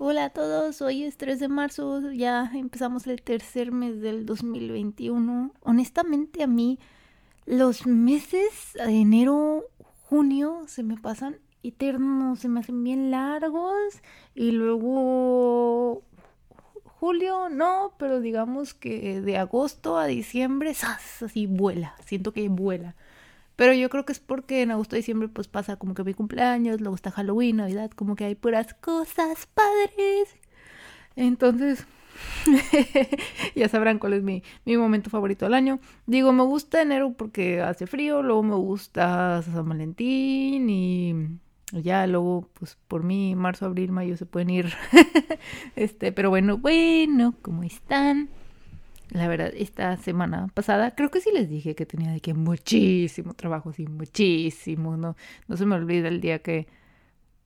Hola a todos, hoy es 3 de marzo, ya empezamos el tercer mes del 2021. Honestamente a mí los meses de enero, junio se me pasan eternos, se me hacen bien largos y luego julio no, pero digamos que de agosto a diciembre, así vuela, siento que vuela. Pero yo creo que es porque en agosto y diciembre pues pasa como que mi cumpleaños, luego está Halloween, Navidad, como que hay puras cosas padres. Entonces, ya sabrán cuál es mi, mi momento favorito del año. Digo, me gusta enero porque hace frío, luego me gusta San Valentín y ya luego pues por mí marzo, abril, mayo se pueden ir. este, pero bueno, bueno, ¿cómo están? La verdad, esta semana pasada, creo que sí les dije que tenía de que muchísimo trabajo, sí, muchísimo. No, no se me olvida el día que,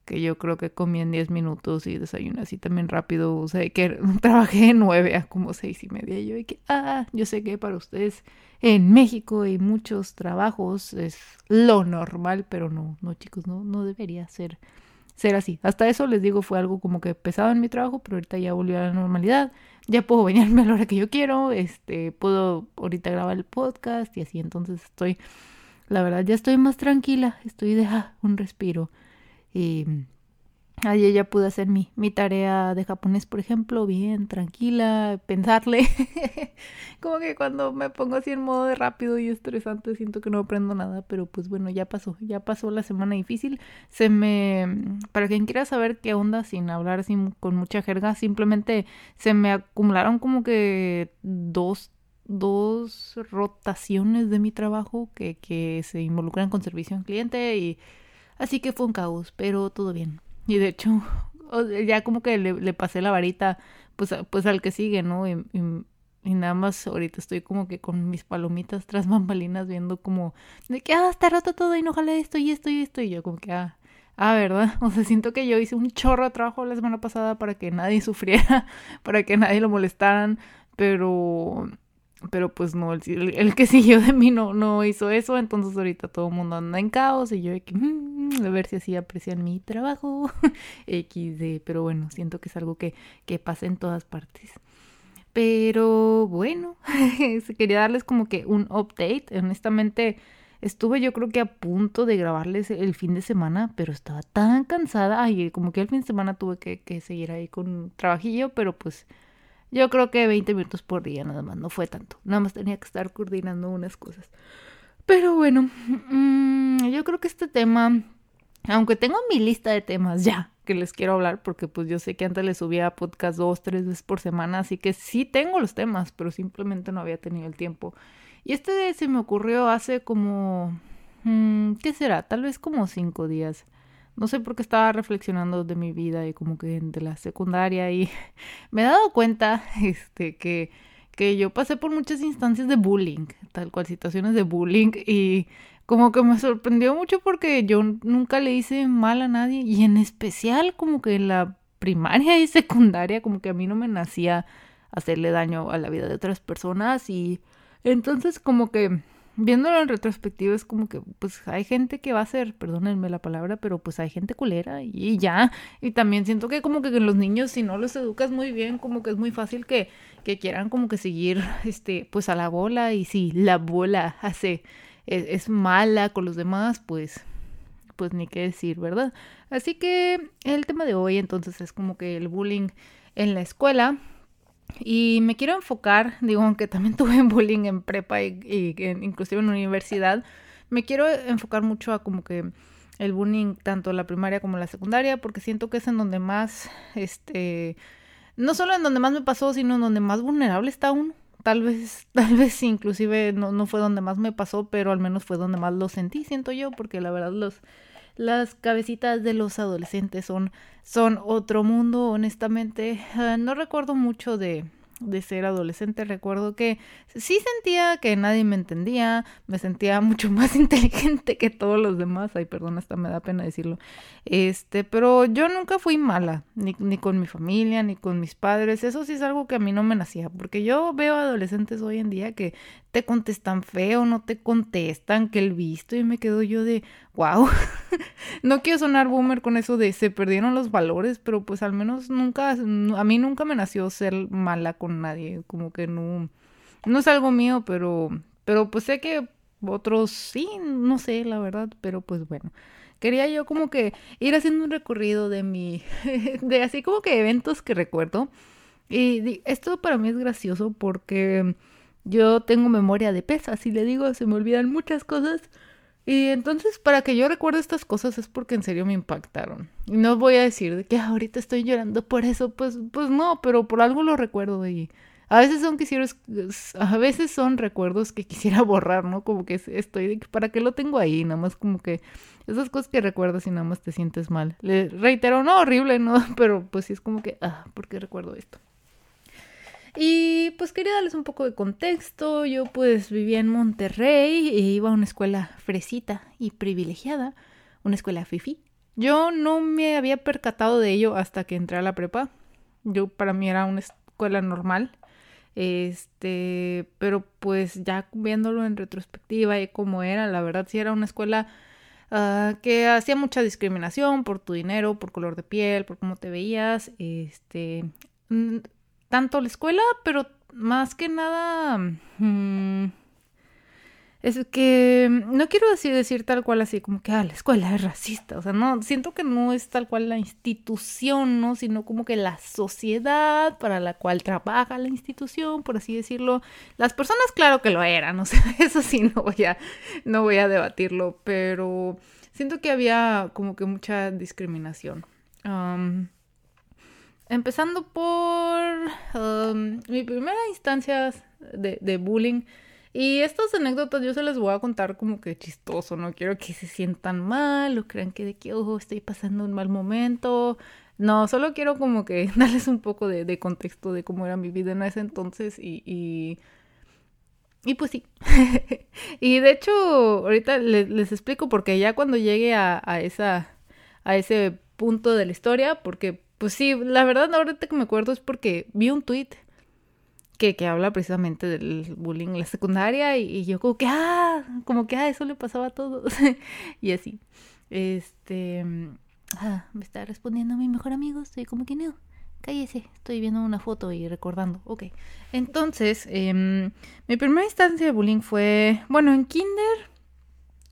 que yo creo que comí en 10 minutos y desayuné así también rápido. O sea, que trabajé de 9 a como seis y media. Y yo, y que, ah, yo sé que para ustedes en México hay muchos trabajos, es lo normal, pero no, no, chicos, no, no debería ser ser así. Hasta eso les digo fue algo como que pesado en mi trabajo, pero ahorita ya volvió a la normalidad. Ya puedo bañarme a la hora que yo quiero, este, puedo ahorita grabar el podcast y así, entonces estoy, la verdad ya estoy más tranquila, estoy de ah, un respiro. Y Ayer ya pude hacer mi, mi tarea de japonés, por ejemplo, bien, tranquila, pensarle. Como que cuando me pongo así en modo de rápido y estresante siento que no aprendo nada, pero pues bueno, ya pasó, ya pasó la semana difícil. Se me, para quien quiera saber qué onda, sin hablar así con mucha jerga, simplemente se me acumularon como que dos, dos rotaciones de mi trabajo que, que se involucran con servicio al cliente y así que fue un caos, pero todo bien. Y de hecho, ya como que le, pasé la varita pues, pues al que sigue, ¿no? Y, y, nada más ahorita estoy como que con mis palomitas tras bambalinas viendo como de que, ah, está roto todo y no jale esto y esto y esto. Y yo como que, ah, ah, ¿verdad? O sea, siento que yo hice un chorro de trabajo la semana pasada para que nadie sufriera, para que nadie lo molestaran, pero pero pues no, el, que siguió de mí no, no hizo eso, entonces ahorita todo el mundo anda en caos y yo de que, mm, a ver si así aprecian mi trabajo, XD, pero bueno, siento que es algo que, que pasa en todas partes. Pero bueno, quería darles como que un update, honestamente estuve yo creo que a punto de grabarles el fin de semana, pero estaba tan cansada, ay, como que el fin de semana tuve que, que seguir ahí con trabajillo, pero pues yo creo que 20 minutos por día nada más, no fue tanto. Nada más tenía que estar coordinando unas cosas. Pero bueno, mm, yo creo que este tema, aunque tengo mi lista de temas ya que les quiero hablar, porque pues yo sé que antes les subía podcast dos, tres veces por semana, así que sí tengo los temas, pero simplemente no había tenido el tiempo. Y este se me ocurrió hace como, mm, ¿qué será? Tal vez como cinco días no sé por qué estaba reflexionando de mi vida y como que de la secundaria y me he dado cuenta este que que yo pasé por muchas instancias de bullying, tal cual situaciones de bullying y como que me sorprendió mucho porque yo nunca le hice mal a nadie y en especial como que en la primaria y secundaria como que a mí no me nacía hacerle daño a la vida de otras personas y entonces como que viéndolo en retrospectiva es como que pues hay gente que va a ser, perdónenme la palabra, pero pues hay gente culera y ya. Y también siento que como que los niños si no los educas muy bien, como que es muy fácil que, que quieran como que seguir este pues a la bola y si la bola hace es, es mala con los demás, pues pues ni qué decir, ¿verdad? Así que el tema de hoy entonces es como que el bullying en la escuela y me quiero enfocar, digo, aunque también tuve bullying en prepa y, inclusive en universidad, me quiero enfocar mucho a como que el bullying tanto en la primaria como en la secundaria, porque siento que es en donde más, este, no solo en donde más me pasó, sino en donde más vulnerable está uno. Tal vez, tal vez inclusive no, no fue donde más me pasó, pero al menos fue donde más lo sentí, siento yo, porque la verdad los, las cabecitas de los adolescentes son, son otro mundo, honestamente. Ah, no recuerdo mucho de, de ser adolescente. Recuerdo que sí sentía que nadie me entendía, me sentía mucho más inteligente que todos los demás. Ay, perdón, hasta me da pena decirlo. Este, pero yo nunca fui mala, ni, ni con mi familia, ni con mis padres. Eso sí es algo que a mí no me nacía, porque yo veo adolescentes hoy en día que te contestan feo, no te contestan, que el visto, y me quedo yo de, wow, no quiero sonar boomer con eso de se perdieron los valores, pero pues al menos nunca, a mí nunca me nació ser mala con nadie, como que no, no es algo mío, pero, pero pues sé que otros sí, no sé, la verdad, pero pues bueno. Quería yo como que ir haciendo un recorrido de mi, de así como que eventos que recuerdo. Y esto para mí es gracioso porque yo tengo memoria de pez, así le digo, se me olvidan muchas cosas. Y entonces, para que yo recuerde estas cosas es porque en serio me impactaron. Y no voy a decir de que ahorita estoy llorando por eso, pues, pues no, pero por algo lo recuerdo y a veces son quisiera, a veces son recuerdos que quisiera borrar, ¿no? Como que estoy de que para qué lo tengo ahí, nada más como que esas cosas que recuerdas y nada más te sientes mal. Le reitero, no horrible, no, pero pues sí es como que, ah, ¿por qué recuerdo esto? Y pues quería darles un poco de contexto. Yo pues vivía en Monterrey e iba a una escuela fresita y privilegiada, una escuela fifi. Yo no me había percatado de ello hasta que entré a la prepa. Yo para mí era una escuela normal. Este, pero pues ya viéndolo en retrospectiva y cómo era, la verdad sí era una escuela uh, que hacía mucha discriminación por tu dinero, por color de piel, por cómo te veías. Este, tanto la escuela, pero más que nada... Mm, es que no quiero decir, decir tal cual así como que ah, la escuela es racista, o sea, no, siento que no es tal cual la institución, ¿no? Sino como que la sociedad para la cual trabaja la institución, por así decirlo. Las personas, claro que lo eran, o sea, eso sí no voy a, no voy a debatirlo, pero siento que había como que mucha discriminación. Empezando por um, mi primera instancia de, bullying. Y estas anécdotas yo se las voy a contar como que chistoso. No quiero que se sientan mal o crean que de que, ojo, estoy pasando un mal momento. No, solo quiero como que darles un poco de, contexto de cómo era mi vida en ese entonces y... y... pues sí. y de hecho, ahorita les, explico porque ya cuando llegue a, esa, a ese punto de la historia, porque pues sí, la verdad ahorita que me acuerdo es porque vi un tweet que, que habla precisamente del bullying en la secundaria y, yo como que, ah, como que, ah, eso le pasaba a todos. y así. Este, ah, me está respondiendo mi mejor amigo, estoy como que no. Cállese, estoy viendo una foto y recordando. Ok. Entonces, eh, mi primera instancia de bullying fue, bueno, en kinder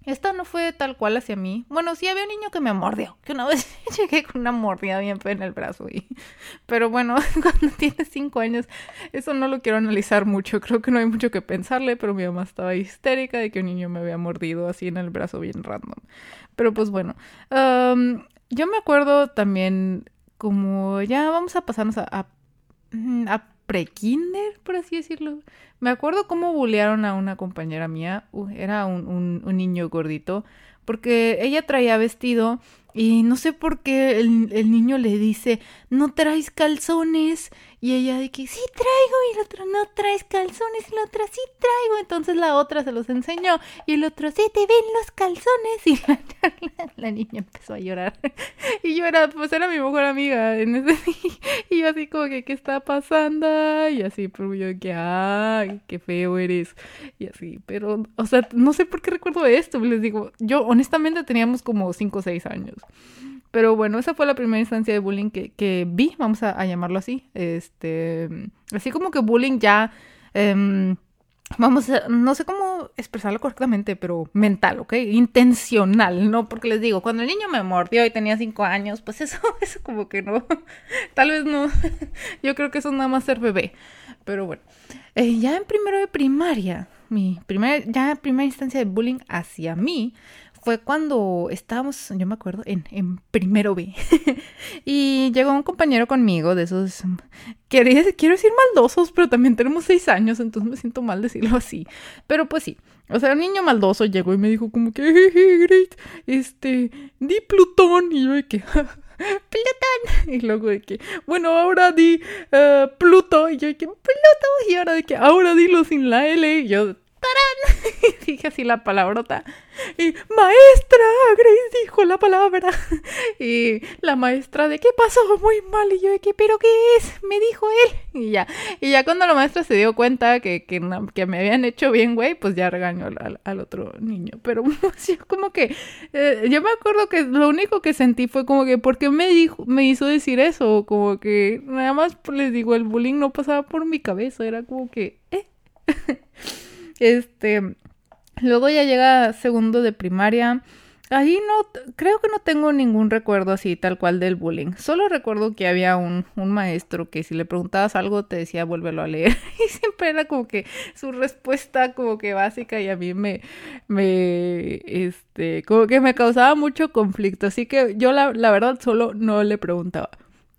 esta no fue tal cual hacia mí. Bueno, sí había un niño que me mordió. Que una vez llegué con una mordida bien fea en el brazo. Pero bueno, cuando tienes cinco años, eso no lo quiero analizar mucho. Creo que no hay mucho que pensarle, pero mi mamá estaba histérica de que un niño me había mordido así en el brazo bien random. Pero pues bueno. yo me acuerdo también como ya vamos a pasarnos a, a pre-kinder, por así decirlo. Me acuerdo cómo bullearon a una compañera mía, era un, un, un, niño gordito, porque ella traía vestido y no sé por qué el, el, niño le dice, no traes calzones. Y ella de que sí traigo y el otro no traes calzones y la otra sí traigo. Entonces la otra se los enseñó y el otro sí te ven los calzones. Y la, niña empezó a llorar. Y yo era, pues era mi mejor amiga en ese Y yo así como que, ¿qué está pasando? Y así, pero yo que, ay, qué feo eres. Y así, pero, o sea, no sé por qué recuerdo esto. Les digo, yo honestamente teníamos como 5 o 6 años. Pero bueno, esa fue la primera instancia de bullying que, vi, vamos a, llamarlo así. Este, así como que bullying ya, eh, vamos a, no sé cómo expresarlo correctamente, pero mental, ¿ok? Intencional, ¿no? Porque les digo, cuando el niño me mordió y tenía cinco años, pues eso, eso como que no, tal vez no, yo creo que eso es nada más ser bebé. Pero bueno, eh, ya en primero de primaria, mi primer, ya primera instancia de bullying hacia mí fue cuando estábamos, yo me acuerdo, en, en primero B. y llegó un compañero conmigo de esos, quiero, quiero decir maldosos, pero también tenemos seis años, entonces me siento mal decirlo así. Pero pues sí, o sea, un niño maldoso llegó y me dijo como que, great, este, di Plutón. Y yo de que, Plutón. Y luego de que, bueno, ahora di eh, Pluto. Y yo de que, Pluto. Y ahora de que, ahora dilo sin la L. Y yo, ¡tarán! Y dije así la palabrota. Y, maestra, Grace dijo la palabra. Y la maestra de, ¿qué pasó? Muy mal. Y yo de que, ¿pero qué es? Me dijo él. Y ya. Y ya cuando la maestra se dio cuenta que, que, que me habían hecho bien, güey, pues ya regañó al, al otro niño. Pero yo como que, eh, yo me acuerdo que lo único que sentí fue como que, ¿por qué me, dijo, me hizo decir eso? Como que nada más les digo, el bullying no pasaba por mi cabeza. Era como que, ¿eh? Este, luego ya llega segundo de primaria. Ahí no, creo que no tengo ningún recuerdo así tal cual del bullying. Solo recuerdo que había un, un maestro que si le preguntabas algo te decía vuélvelo a leer. Y siempre era como que su respuesta como que básica y a mí me, me, este, como que me causaba mucho conflicto. Así que yo la, la verdad solo no le preguntaba.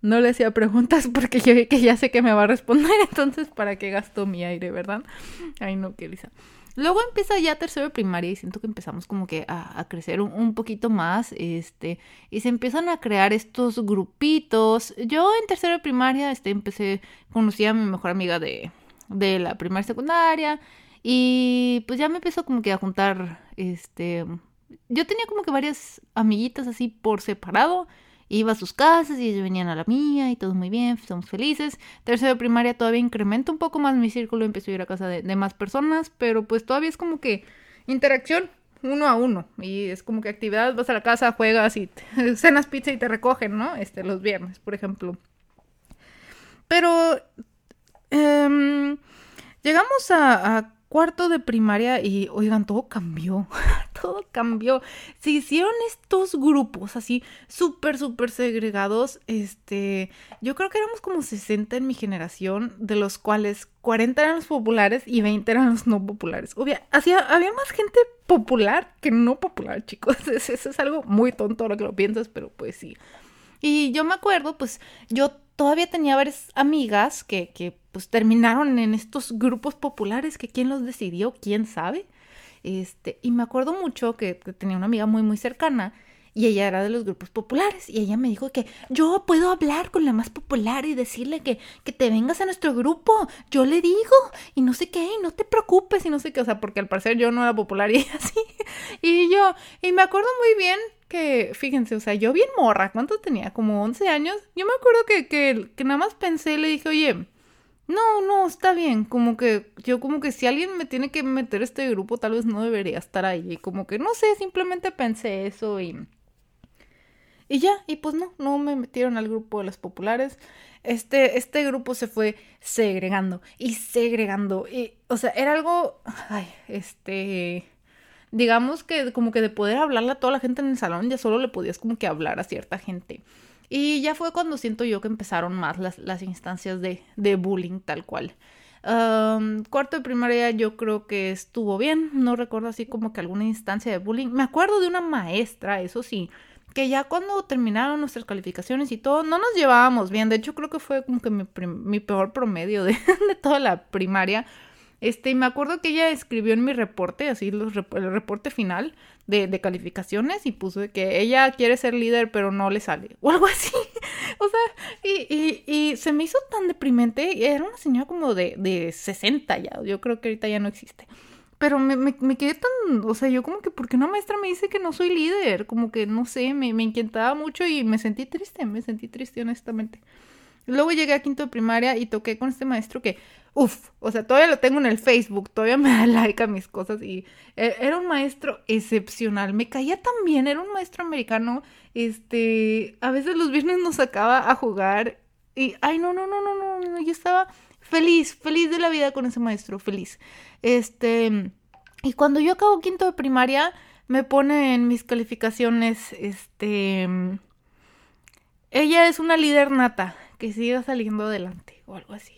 No le hacía preguntas porque yo que ya sé que me va a responder, entonces ¿para qué gasto mi aire, verdad? Ay, no, qué lisa. Luego empieza ya tercero de primaria y siento que empezamos como que a, crecer un, poquito más, este, y se empiezan a crear estos grupitos. Yo en tercero de primaria, este, empecé, conocí a mi mejor amiga de, de la primaria secundaria, y pues ya me empezó como que a juntar, este, yo tenía como que varias amiguitas así por separado, Iba a sus casas y ellos venían a la mía y todo muy bien, somos felices. Tercero de primaria todavía incrementa un poco más mi círculo, empecé a ir a casa de, más personas, pero pues todavía es como que interacción uno a uno. Y es como que actividad, vas a la casa, juegas y cenas pizza y te recogen, ¿no? Este, los viernes, por ejemplo. Pero em, llegamos a cuarto de primaria y oigan, todo cambió, todo cambió. Se hicieron estos grupos así súper, súper segregados. Este, yo creo que éramos como 60 en mi generación, de los cuales 40 eran los populares y 20 eran los no populares. Obvia, hacía, había más gente popular que no popular, chicos. Eso es algo muy tonto ahora que lo piensas, pero pues sí. Y yo me acuerdo, pues yo todavía tenía varias amigas que, que pues terminaron en estos grupos populares que quién los decidió, quién sabe. Este, y me acuerdo mucho que, tenía una amiga muy muy cercana y ella era de los grupos populares y ella me dijo que yo puedo hablar con la más popular y decirle que, que te vengas a nuestro grupo, yo le digo y no sé qué, y no te preocupes y no sé qué, o sea, porque al parecer yo no era popular y ella sí. Y yo, y me acuerdo muy bien que, fíjense, o sea, yo bien morra, ¿cuánto tenía? Como 11 años. Yo me acuerdo que, que, nada más pensé y le dije, oye, no, no, está bien, como que yo como que si alguien me tiene que meter este grupo, tal vez no debería estar ahí. Como que no sé, simplemente pensé eso y... Y ya, y pues no, no me metieron al grupo de los populares. Este, este grupo se fue segregando y segregando. Y, o sea, era algo, ay, este, digamos que como que de poder hablarle a toda la gente en el salón, ya solo le podías como que hablar a cierta gente. Y ya fue cuando siento yo que empezaron más las, las instancias de, de bullying tal cual. cuarto de primaria yo creo que estuvo bien, no recuerdo así como que alguna instancia de bullying. Me acuerdo de una maestra, eso sí, que ya cuando terminaron nuestras calificaciones y todo, no nos llevábamos bien. De hecho creo que fue como que mi, mi peor promedio de, de toda la primaria este, y me acuerdo que ella escribió en mi reporte, así el reporte final de, de, calificaciones, y puso que ella quiere ser líder, pero no le sale, o algo así. o sea, y, y, y, se me hizo tan deprimente. Era una señora como de, de 60 ya, yo creo que ahorita ya no existe. Pero me, me, quedé tan, o sea, yo como que, ¿por qué una maestra me dice que no soy líder? Como que, no sé, me, me inquietaba mucho y me sentí triste, me sentí triste honestamente. Luego llegué a quinto de primaria y toqué con este maestro que, uff, o sea, todavía lo tengo en el Facebook, todavía me da like a mis cosas y e, era un maestro excepcional, me caía tan bien, era un maestro americano, este, a veces los viernes nos sacaba a jugar y, ay, no, no, no, no, no, no yo estaba feliz, feliz de la vida con ese maestro, feliz. Este, y cuando yo acabo quinto de primaria, me pone en mis calificaciones, este, ella es una líder nata que siga saliendo adelante o algo así.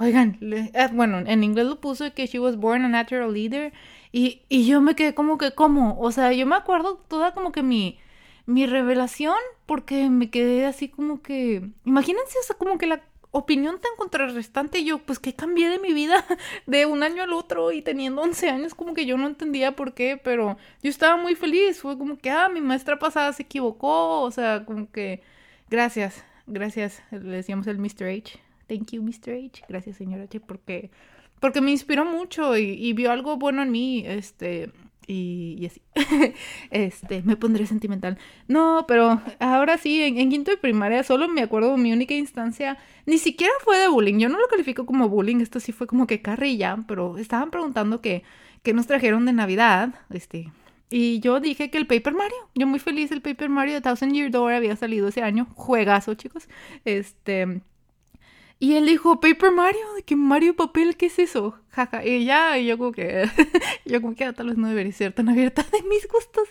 Oigan, ah, bueno, en inglés lo puso que she was born a natural leader y, y yo me quedé como que, ¿cómo? O sea, yo me acuerdo toda como que mi, mi revelación porque me quedé así como que, imagínense, o como que la opinión tan contrarrestante yo, pues que cambié de mi vida de un año al otro y teniendo 11 años, como que yo no entendía por qué, pero yo estaba muy feliz, fue como que, ah, mi maestra pasada se equivocó, o sea, como que gracias, gracias, le decíamos el Mr. H. Thank you, Mr. H. Gracias, señor H, porque, porque me inspiró mucho y, vio algo bueno en mí, este, y, así. este, me pondré sentimental. No, pero ahora sí, en, quinto de primaria solo me acuerdo mi única instancia, ni siquiera fue de bullying, yo no lo califico como bullying, esto sí fue como que carrilla, pero estaban preguntando que, que nos trajeron de Navidad, este, y yo dije que el Paper Mario, yo muy feliz, el Paper Mario. De Thousand Year Door había salido ese año, juegazo chicos, este... Y él dijo, Paper Mario, de que Mario papel, ¿qué es eso? Jaja, y ya, y yo como que, yo como que ah, tal vez no debería ser tan abierta de mis gustos.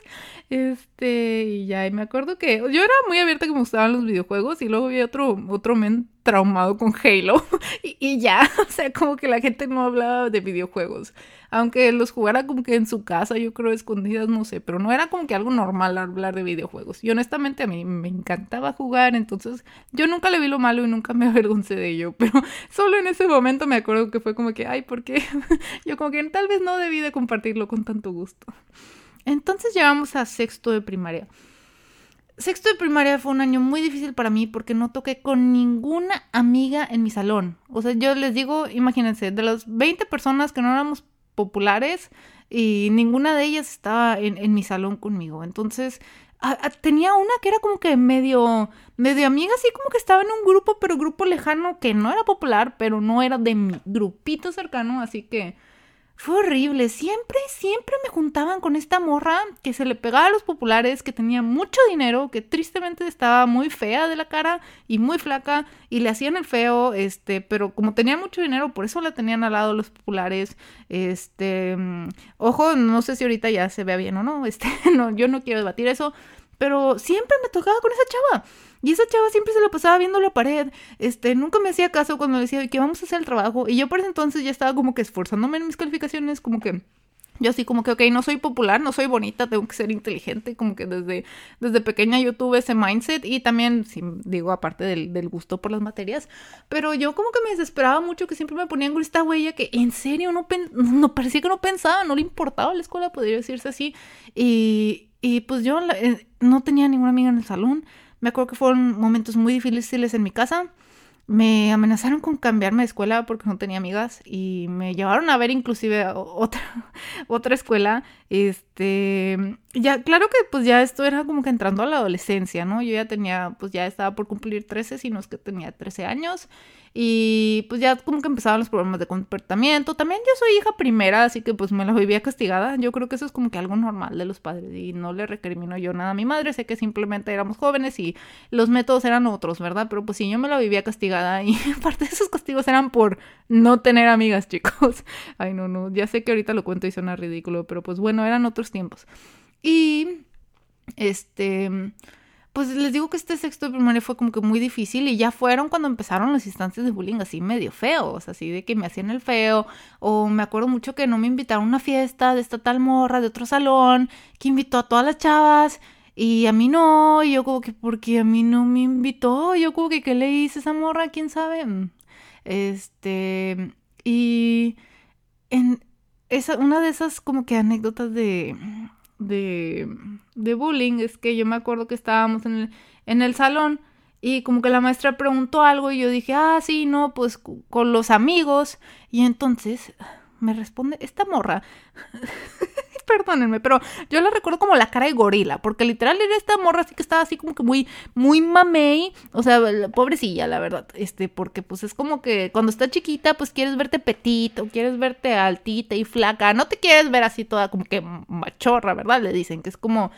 Este, y ya, y me acuerdo que yo era muy abierta que me los videojuegos y luego vi otro, otro men traumado con Halo. Y, ya, o sea, como que la gente no hablaba de videojuegos, aunque los jugara como que en su casa, yo creo, escondidas, no sé, pero no era como que algo normal hablar de videojuegos. Y honestamente a mí me encantaba jugar, entonces yo nunca le vi lo malo y nunca me avergoncé de ello, pero solo en ese momento me acuerdo que fue como que, ay, ¿por qué? yo como que tal vez no debí de compartirlo con tanto gusto. Entonces llegamos a sexto de primaria. Sexto de primaria fue un año muy difícil para mí porque no toqué con ninguna amiga en mi salón. O sea, yo les digo, imagínense, de las 20 personas que no éramos populares y ninguna de ellas estaba en, mi salón conmigo. Entonces, tenía una que era como que medio, medio amiga, así como que estaba en un grupo, pero grupo lejano que no era popular, pero no era de mi grupito cercano, así que fue horrible. Siempre, siempre me juntaban con esta morra que se le pegaba a los populares, que tenía mucho dinero, que tristemente estaba muy fea de la cara y muy flaca y le hacían el feo, este, pero como tenía mucho dinero, por eso la tenían al lado los populares. Este, mm, ojo, no sé si ahorita ya se vea bien o no, este, no, yo no quiero debatir eso, pero siempre me tocaba con esa chava. Y esa chava siempre se la pasaba viendo la pared. Este, nunca me hacía caso cuando decía que vamos a hacer el trabajo. Y yo por ese entonces ya estaba como que esforzándome en mis calificaciones, como que yo así como que, ok, no soy popular, no soy bonita, tengo que ser inteligente, como que desde, desde pequeña yo tuve ese mindset y también, digo, aparte del, del, gusto por las materias, pero yo como que me desesperaba mucho que siempre me ponían con esta huella que en serio no, no parecía que no pensaba, no le importaba la escuela, podría decirse así, y, y pues yo eh, no tenía ninguna amiga en el salón, me acuerdo que fueron momentos muy difíciles en mi casa. Me amenazaron con cambiarme de escuela porque no tenía amigas y me llevaron a ver inclusive otra, otra escuela. Este, ya, claro que pues ya esto era como que entrando a la adolescencia, ¿no? Yo ya tenía, pues ya estaba por cumplir 13, si no es que tenía 13 años. Y pues ya como que empezaban los problemas de comportamiento. También yo soy hija primera, así que pues me la vivía castigada. Yo creo que eso es como que algo normal de los padres y no le recrimino yo nada a mi madre. Sé que simplemente éramos jóvenes y los métodos eran otros, ¿verdad? Pero pues sí, yo me la vivía castigada y aparte de esos castigos eran por no tener amigas, chicos. Ay, no, no, ya sé que ahorita lo cuento y suena ridículo, pero pues bueno, eran otros tiempos. Y este pues les digo que este sexto de primaria fue como que muy difícil y ya fueron cuando empezaron los instantes de bullying así medio feos, así de que me hacían el feo o me acuerdo mucho que no me invitaron a una fiesta de esta tal morra de otro salón que invitó a todas las chavas y a mí no, y yo como que porque a mí no me invitó, yo como que qué le hice a esa morra, quién sabe. Este, y en una de esas como que anécdotas de de, de bullying es que yo me acuerdo que estábamos en el, en el salón y como que la maestra preguntó algo y yo dije, ah, sí, no, pues con los amigos. Y entonces me responde esta morra. perdónenme, pero yo la recuerdo como la cara de gorila, porque literal era esta morra así que estaba así como que muy, muy mamey, o sea, pobrecilla, la verdad, este, porque pues es como que cuando está chiquita, pues quieres verte petito, quieres verte altita y flaca, no te quieres ver así toda como que machorra, ¿verdad? Le dicen que es como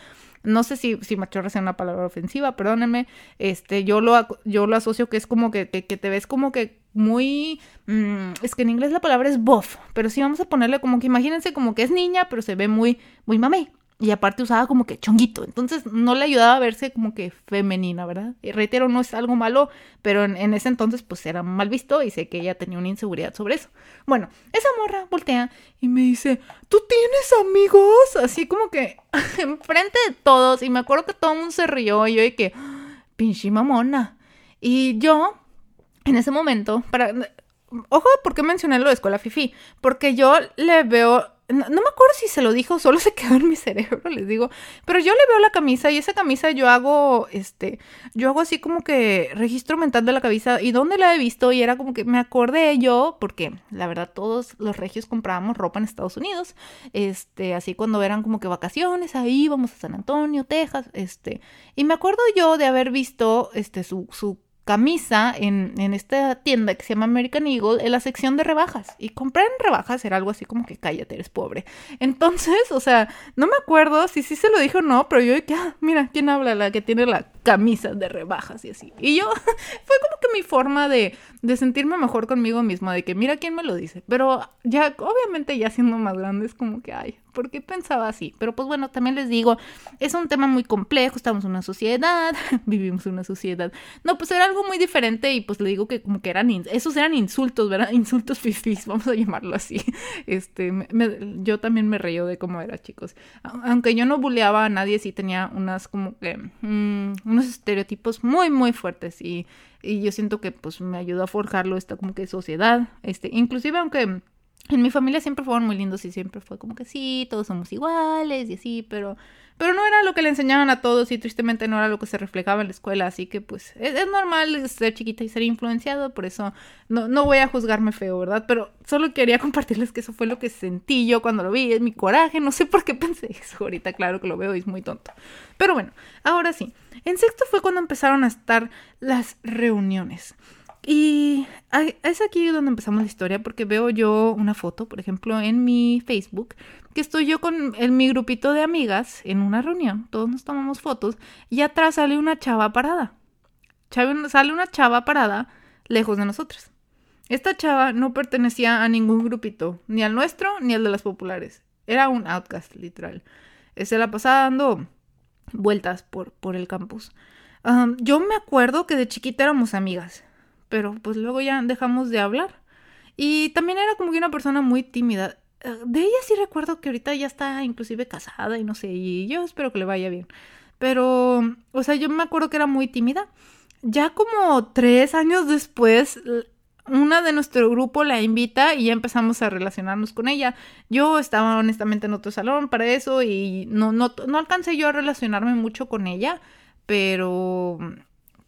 no sé si, si machorra sea una palabra ofensiva, perdónenme, este, yo lo, yo lo asocio que es como que, que, te ves como que muy, mm, es que en inglés la palabra es buff, pero sí vamos a ponerle como que imagínense como que es niña, pero se ve muy, muy mamey. Y aparte usaba como que chonguito. Entonces no le ayudaba a verse como que femenina, ¿verdad? Y reitero, no es algo malo, pero en, ese entonces pues era mal visto y sé que ella tenía una inseguridad sobre eso. Bueno, esa morra voltea y me dice, ¿tú tienes amigos? Así como que enfrente de todos. Y me acuerdo que todo el mundo se rió y yo dije, pinche mamona. Y yo, en ese momento, para... Ojo, ¿por qué mencioné lo de escuela fifi? Porque yo le veo no, me acuerdo si se lo dijo, solo se quedó en mi cerebro, les digo, pero yo le veo la camisa y esa camisa yo hago, este, yo hago así como que registro mental de la camisa y dónde la he visto y era como que me acordé yo, porque la verdad todos los regios comprábamos ropa en Estados Unidos, este, así cuando eran como que vacaciones, ahí íbamos a San Antonio, Texas, este, y me acuerdo yo de haber visto, este, su, su camisa en, en, esta tienda que se llama American Eagle en la sección de rebajas. Y comprar en rebajas era algo así como que cállate, eres pobre. Entonces, o sea, no me acuerdo si sí se lo dijo o no, pero yo dije, ah, mira, ¿quién habla? La que tiene la camisa de rebajas y así. Y yo, fue como que mi forma de, de sentirme mejor conmigo misma, de que mira quién me lo dice. Pero ya, obviamente ya siendo más grande es como que, ay, ¿por qué pensaba así? Pero pues bueno, también les digo, es un tema muy complejo, estamos en una sociedad, vivimos en una sociedad. No, pues era algo muy diferente y pues le digo que como que eran, esos eran insultos, ¿verdad? Insultos fifís, vamos a llamarlo así. Este, yo también me reí de cómo era, chicos. Aunque yo no buleaba a nadie, sí tenía unas como que, mm, unos estereotipos muy, muy fuertes y, y yo siento que pues me ayudó a forjarlo esta como que sociedad, este, inclusive aunque en mi familia siempre fueron muy lindos y siempre fue como que sí, todos somos iguales y así, pero, pero no era lo que le enseñaban a todos y tristemente no era lo que se reflejaba en la escuela, así que pues es, normal ser chiquita y ser influenciado, por eso no, no voy a juzgarme feo, ¿verdad? Pero solo quería compartirles que eso fue lo que sentí yo cuando lo vi, es mi coraje, no sé por qué pensé eso, ahorita claro que lo veo y es muy tonto. Pero bueno, ahora sí, en sexto fue cuando empezaron a estar las reuniones. Y es aquí donde empezamos la historia porque veo yo una foto, por ejemplo, en mi Facebook, que estoy yo con mi grupito de amigas en una reunión, todos nos tomamos fotos y atrás sale una chava parada. sale una chava parada lejos de nosotros. Esta chava no pertenecía a ningún grupito, ni al nuestro ni al de las populares. Era un outcast, literal. Se la pasaba dando vueltas por, por el campus. yo me acuerdo que de chiquita éramos amigas pero pues luego ya dejamos de hablar. Y también era como que una persona muy tímida. Eh, de ella sí recuerdo que ahorita ya está inclusive casada y no sé, y yo espero que le vaya bien. Pero, o sea, yo me acuerdo que era muy tímida. Ya como tres años después, una de nuestro grupo la invita y ya empezamos a relacionarnos con ella. Yo estaba honestamente en otro salón para eso y no, no, no alcancé yo a relacionarme mucho con ella, pero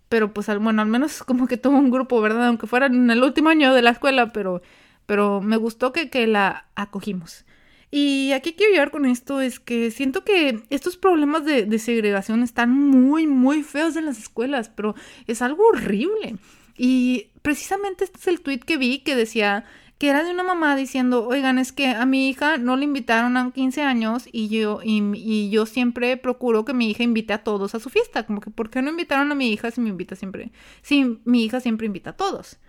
pero pues bueno, al menos como que tuvo un grupo, ¿verdad? Aunque fuera en el último año de la escuela, pero, pero me gustó que, que la acogimos. Y aquí quiero llegar con esto es que siento que estos problemas de, de, segregación están muy, muy feos en las escuelas, pero es algo horrible. Y precisamente este es el tweet que vi que decía que era de una mamá diciendo, oigan, es que a mi hija no le invitaron a 15 años y yo, y, yo siempre procuro que mi hija invite a todos a su fiesta, como que, ¿por qué no invitaron a mi hija si me invita siempre? Si mi hija siempre invita a todos.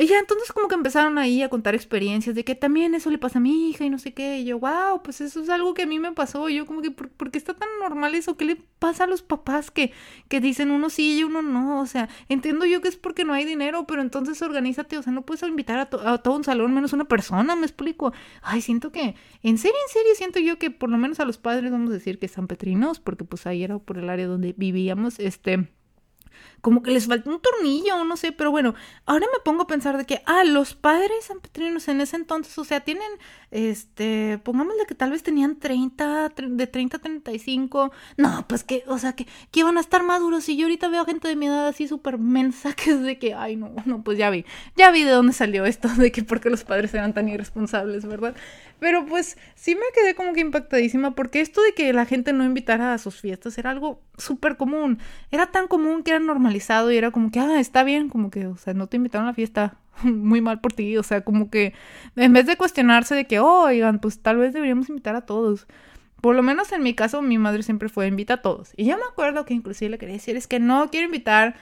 Y ya entonces como que empezaron ahí a contar experiencias de que también eso le pasa a mi hija y no sé qué. Y yo, wow, pues eso es algo que a mí me pasó. Yo como que, ¿por, qué está tan normal eso? ¿Qué le pasa a los papás que, que dicen uno sí y uno no? O sea, entiendo yo que es porque no hay dinero, pero entonces organízate. O sea, no puedes invitar a, a todo un salón menos una persona, me explico. Ay, siento que, en serio, en serio, siento yo que por lo menos a los padres vamos a decir que san petrinos, porque pues ahí era por el área donde vivíamos, este como que les falta un tornillo, no sé, pero bueno, ahora me pongo a pensar de que, ah, los padres sanpetrinos en ese entonces, o sea, tienen, este, pongámosle que tal vez tenían 30, de 30 a 35, no, pues que, o sea, que, que iban a estar maduros y yo ahorita veo gente de mi edad así súper mensa que es de que, ay, no, no, pues ya vi, ya vi de dónde salió esto, de que porque los padres eran tan irresponsables, ¿verdad? Pero pues sí me quedé como que impactadísima porque esto de que la gente no invitara a sus fiestas era algo súper común. Era tan común que era y era como que, ah, está bien, como que, o sea, no te invitaron a la fiesta, muy mal por ti. O sea, como que en vez de cuestionarse de que, oh, oigan, pues tal vez deberíamos invitar a todos. Por lo menos en mi caso, mi madre siempre fue invita a todos. Y yo me acuerdo que inclusive le quería decir, es que no quiero invitar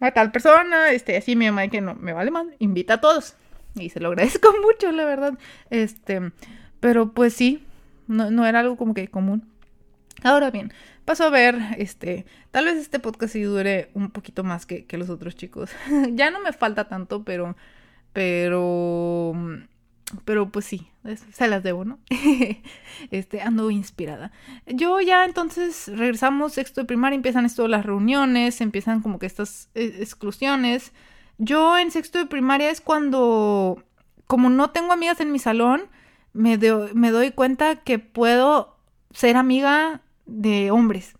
a tal persona, este, así mi mamá que no, me vale más, invita a todos. Y se lo agradezco mucho, la verdad. Este, pero pues sí, no, no era algo como que común. Ahora bien, paso a ver, este, tal vez este podcast sí dure un poquito más que, que los otros chicos. ya no me falta tanto, pero, pero, pero pues sí, se las debo, ¿no? este, ando inspirada. Yo ya entonces regresamos sexto de primaria, empiezan esto las reuniones, empiezan como que estas eh, exclusiones. Yo en sexto de primaria es cuando, como no tengo amigas en mi salón, me, me doy cuenta que puedo ser amiga de hombres.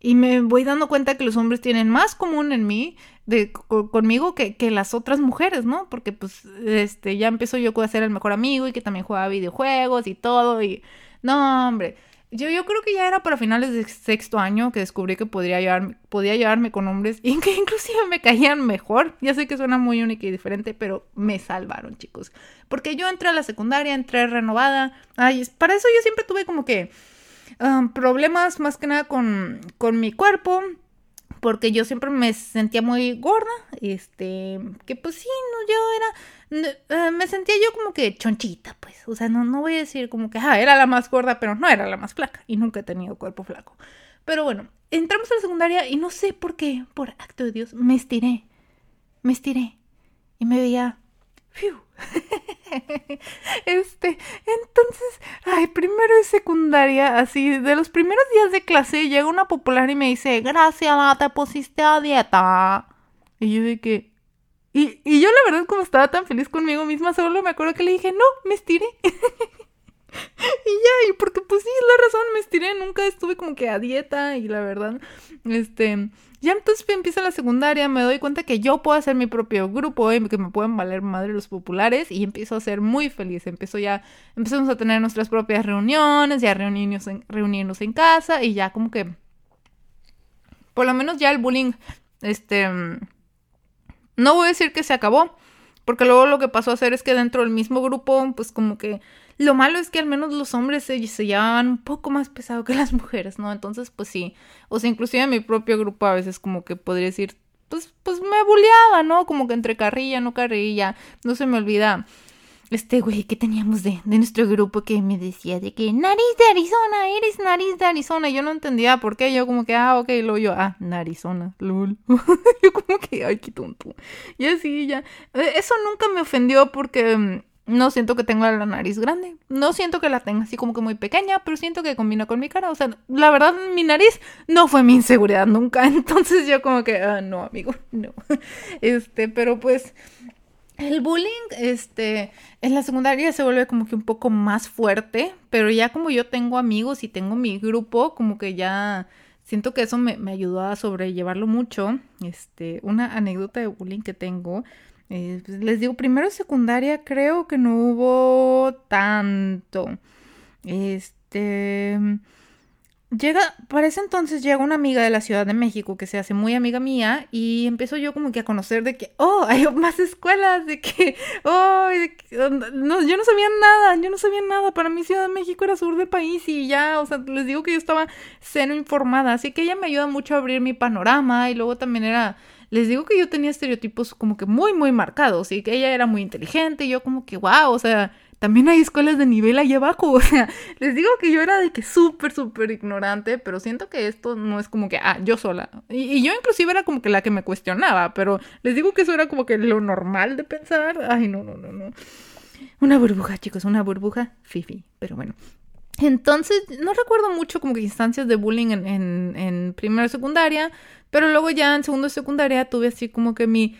Y me voy dando cuenta que los hombres tienen más común en mí, de, conmigo, que, que, las otras mujeres, ¿no? Porque pues este, ya empezó yo a ser el mejor amigo y que también jugaba videojuegos y todo. Y no, hombre. Yo, yo creo que ya era para finales de sexto año que descubrí que podría llevarme, podía llevarme con hombres y que inclusive me caían mejor. Ya sé que suena muy única y diferente, pero me salvaron, chicos. Porque yo entré a la secundaria, entré renovada. Ay, para eso yo siempre tuve como que um, problemas más que nada con, con mi cuerpo porque yo siempre me sentía muy gorda, este, que pues sí, no, yo era, eh, me sentía yo como que chonchita, pues, o sea, no, no voy a decir como que, ah, era la más gorda, pero no era la más flaca, y nunca he tenido cuerpo flaco. Pero bueno, entramos a la secundaria y no sé por qué, por acto de Dios, me estiré, me estiré, y me veía, este, entonces, ay, primero de secundaria, así, de los primeros días de clase, llega una popular y me dice, gracias, te pusiste a dieta. Y yo de que, y, y yo la verdad como estaba tan feliz conmigo misma, solo me acuerdo que le dije, no, me estiré. y ya, y porque pues sí, es la razón, me estiré, nunca estuve como que a dieta y la verdad, este, ya entonces empieza la secundaria, me doy cuenta que yo puedo hacer mi propio grupo y que me pueden valer madre los populares y empiezo a ser muy feliz. Empiezo ya, empezamos a tener nuestras propias reuniones, ya reunirnos en, reunirnos en casa y ya como que, por lo menos ya el bullying, este, no voy a decir que se acabó, porque luego lo que pasó a hacer es que dentro del mismo grupo, pues como que lo malo es que al menos los hombres se, se llevaban un poco más pesado que las mujeres, ¿no? Entonces, pues sí. O sea, inclusive en mi propio grupo a veces como que podría decir, pues, pues me bulleaba, ¿no? Como que entre carrilla, no carrilla. No se me olvida este güey que teníamos de, de, nuestro grupo que me decía de que nariz de Arizona, eres nariz de Arizona. Yo no entendía por qué. Yo como que, ah, ok, luego yo, ah, Narizona, lol. yo como que, ay, qué tonto. Y así ya. Eh, eso nunca me ofendió porque mm, no siento que tenga la nariz grande. No siento que la tenga así como que muy pequeña, pero siento que combina con mi cara. O sea, la verdad, mi nariz no fue mi inseguridad nunca. Entonces yo como que, ah, no, amigo, no. Este, pero pues el bullying, este, en la secundaria se vuelve como que un poco más fuerte, pero ya como yo tengo amigos y tengo mi grupo, como que ya siento que eso me, me ayudó a sobrellevarlo mucho. Este, una anécdota de bullying que tengo eh, pues, les digo, primero secundaria creo que no hubo tanto. Este... Llega, para ese entonces llega una amiga de la Ciudad de México que se hace muy amiga mía y empiezo yo como que a conocer de que, oh, hay más escuelas, de que, oh, no, yo no sabía nada, yo no sabía nada, para mí Ciudad de México era sur del país y ya, o sea, les digo que yo estaba cero informada, así que ella me ayuda mucho a abrir mi panorama y luego también era, les digo que yo tenía estereotipos como que muy, muy marcados y que ella era muy inteligente y yo como que, wow, o sea, también hay escuelas de nivel ahí abajo, o sea, les digo que yo era de que súper, súper ignorante, pero siento que esto no es como que, ah, yo sola. Y, yo inclusive era como que la que me cuestionaba, pero les digo que eso era como que lo normal de pensar. Ay, no, no, no, no. Una burbuja, chicos, una burbuja, fifi, pero bueno. Entonces, no recuerdo mucho como que instancias de bullying en, en, en primera secundaria, pero luego ya en segundo secundaria tuve así como que mi...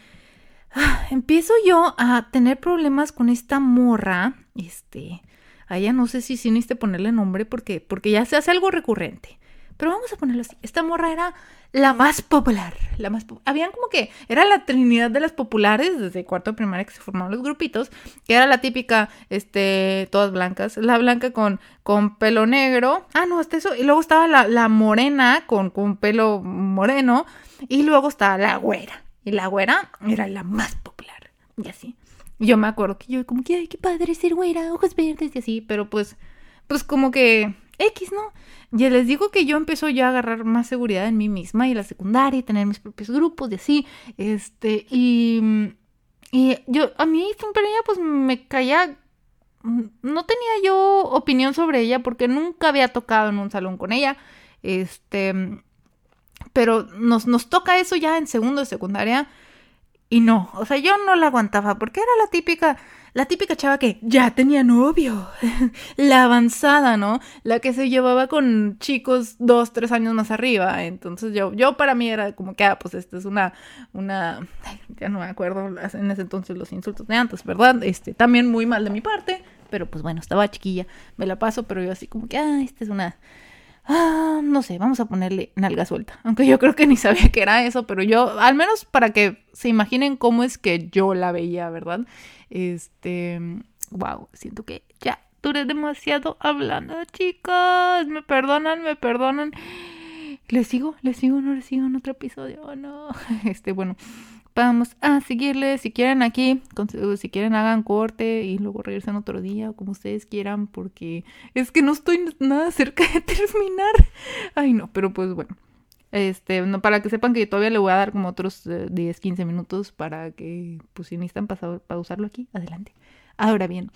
Ah, empiezo yo a tener problemas con esta morra, este... A ella no sé si sí necesite ponerle nombre porque, porque ya se hace algo recurrente. Pero vamos a ponerlo así. Esta morra era la más popular. La más Habían como que era la trinidad de las populares desde cuarto de primaria que se formaron los grupitos, que era la típica, este, todas blancas, la blanca con, con pelo negro. Ah, no, hasta eso. Y luego estaba la, la morena con, con pelo moreno. Y luego estaba la güera. Y la güera era la más popular. Y así. Yo me acuerdo que yo como que, ay, qué padre ser güera, ojos verdes y así. Pero pues, pues como que X, ¿no? Ya les digo que yo empiezo ya a agarrar más seguridad en mí misma y la secundaria y tener mis propios grupos y así. Este, y, y yo, a mí siempre ella pues me caía, no tenía yo opinión sobre ella porque nunca había tocado en un salón con ella. Este, pero nos, nos toca eso ya en segundo de secundaria y no, o sea, yo no la aguantaba porque era la típica la típica chava que ya tenía novio, la avanzada, ¿no? La que se llevaba con chicos dos, tres años más arriba. Entonces yo, yo para mí era como que, ah, pues esta es una, una, ya no me acuerdo en ese entonces los insultos de antes, ¿verdad? Este, también muy mal de mi parte, pero pues bueno, estaba chiquilla, me la paso, pero yo así como que, ah, esta es una... Ah, no sé, vamos a ponerle nalga suelta. Aunque yo creo que ni sabía que era eso, pero yo, al menos para que se imaginen cómo es que yo la veía, ¿verdad? Este, wow, siento que ya duré demasiado hablando, chicas. Me perdonan, me perdonan. ¿Les sigo? ¿Les sigo? ¿No les sigo en otro episodio? Oh, no. Este, bueno, vamos a seguirles. Si quieren aquí, si quieren hagan corte y luego regresen otro día, como ustedes quieran, porque es que no estoy nada cerca de terminar. Ay, no, pero pues bueno. Este, no, para que sepan que todavía le voy a dar como otros 10, eh, 15 minutos para que, pues si necesitan pausarlo aquí, adelante. Ahora bien,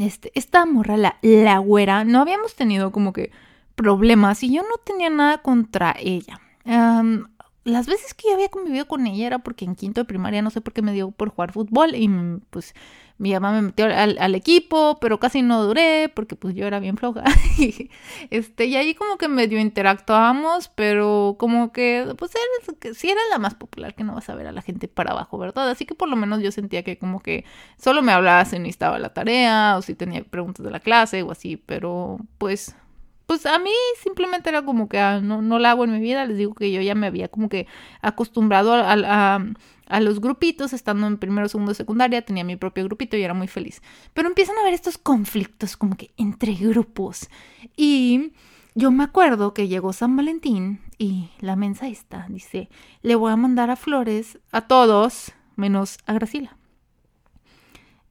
este, esta morra, la, la güera, no habíamos tenido como que problemas y yo no tenía nada contra ella las veces que yo había convivido con ella era porque en quinto de primaria no sé por qué me dio por jugar fútbol y pues mi mamá me metió al, equipo, pero casi no duré porque pues yo era bien floja. este, y ahí como que medio interactuábamos, pero como que pues eres, si era la más popular que no vas a ver a la gente para abajo, ¿verdad? Así que por lo menos yo sentía que como que solo me hablaba si necesitaba la tarea o si tenía preguntas de la clase o así, pero pues pues a mí simplemente era como que ah, no, no la hago en mi vida, les digo que yo ya me había como que acostumbrado a, a, los grupitos, estando en primero, segundo, secundaria, tenía mi propio grupito y era muy feliz. Pero empiezan a haber estos conflictos como que entre grupos. Y yo me acuerdo que llegó San Valentín y la mensa esta dice, le voy a mandar a flores a todos menos a Gracila.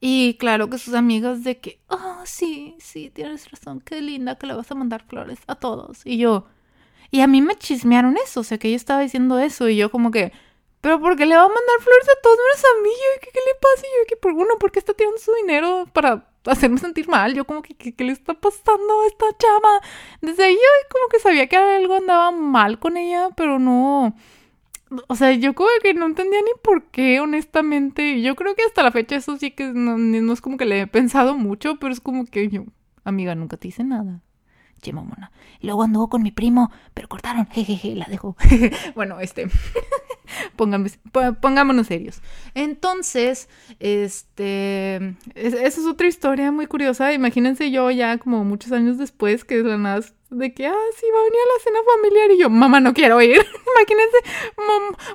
Y claro que sus amigas de que, oh, sí, sí, tienes razón, qué linda que le vas a mandar flores a todos. Y yo, y a mí me chismearon eso, o sea, que ella estaba diciendo eso y yo como que, pero ¿por qué le va a mandar flores a todos menos a mí? ¿qué, qué le pasa? Y yo, que por uno, ¿por qué está tirando su dinero para hacerme sentir mal? Yo como que, ¿qué, qué le está pasando a esta chama? Desde ahí yo como que sabía que algo andaba mal con ella, pero no o sea, yo como que no entendía ni por qué, honestamente. Yo creo que hasta la fecha eso sí que no, es como que le he pensado mucho, pero es como que yo, amiga, nunca te hice nada. Che, mamona. Luego anduvo con mi primo, pero cortaron. Jejeje, la dejo. bueno, este. pongámonos serios. Entonces, este. esa es otra historia muy curiosa. Imagínense yo ya como muchos años después que de la de que, ah, sí, va a venir a la cena familiar. Y yo, mamá, no quiero ir. Imagínense,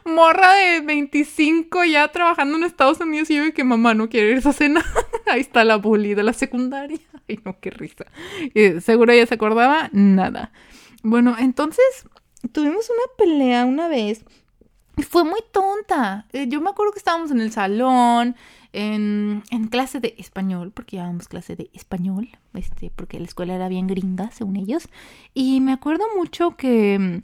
morra de 25 ya trabajando en Estados Unidos y yo, que mamá, no quiero ir a esa cena. Ahí está la bully de la secundaria. Ay, no, qué risa. Seguro ella se acordaba, nada. Bueno, entonces tuvimos una pelea una vez. Fue muy tonta. Eh, yo me acuerdo que estábamos en el salón en, clase de español, porque llevábamos clase de español, este, porque la escuela era bien gringa, según ellos. Y me acuerdo mucho que,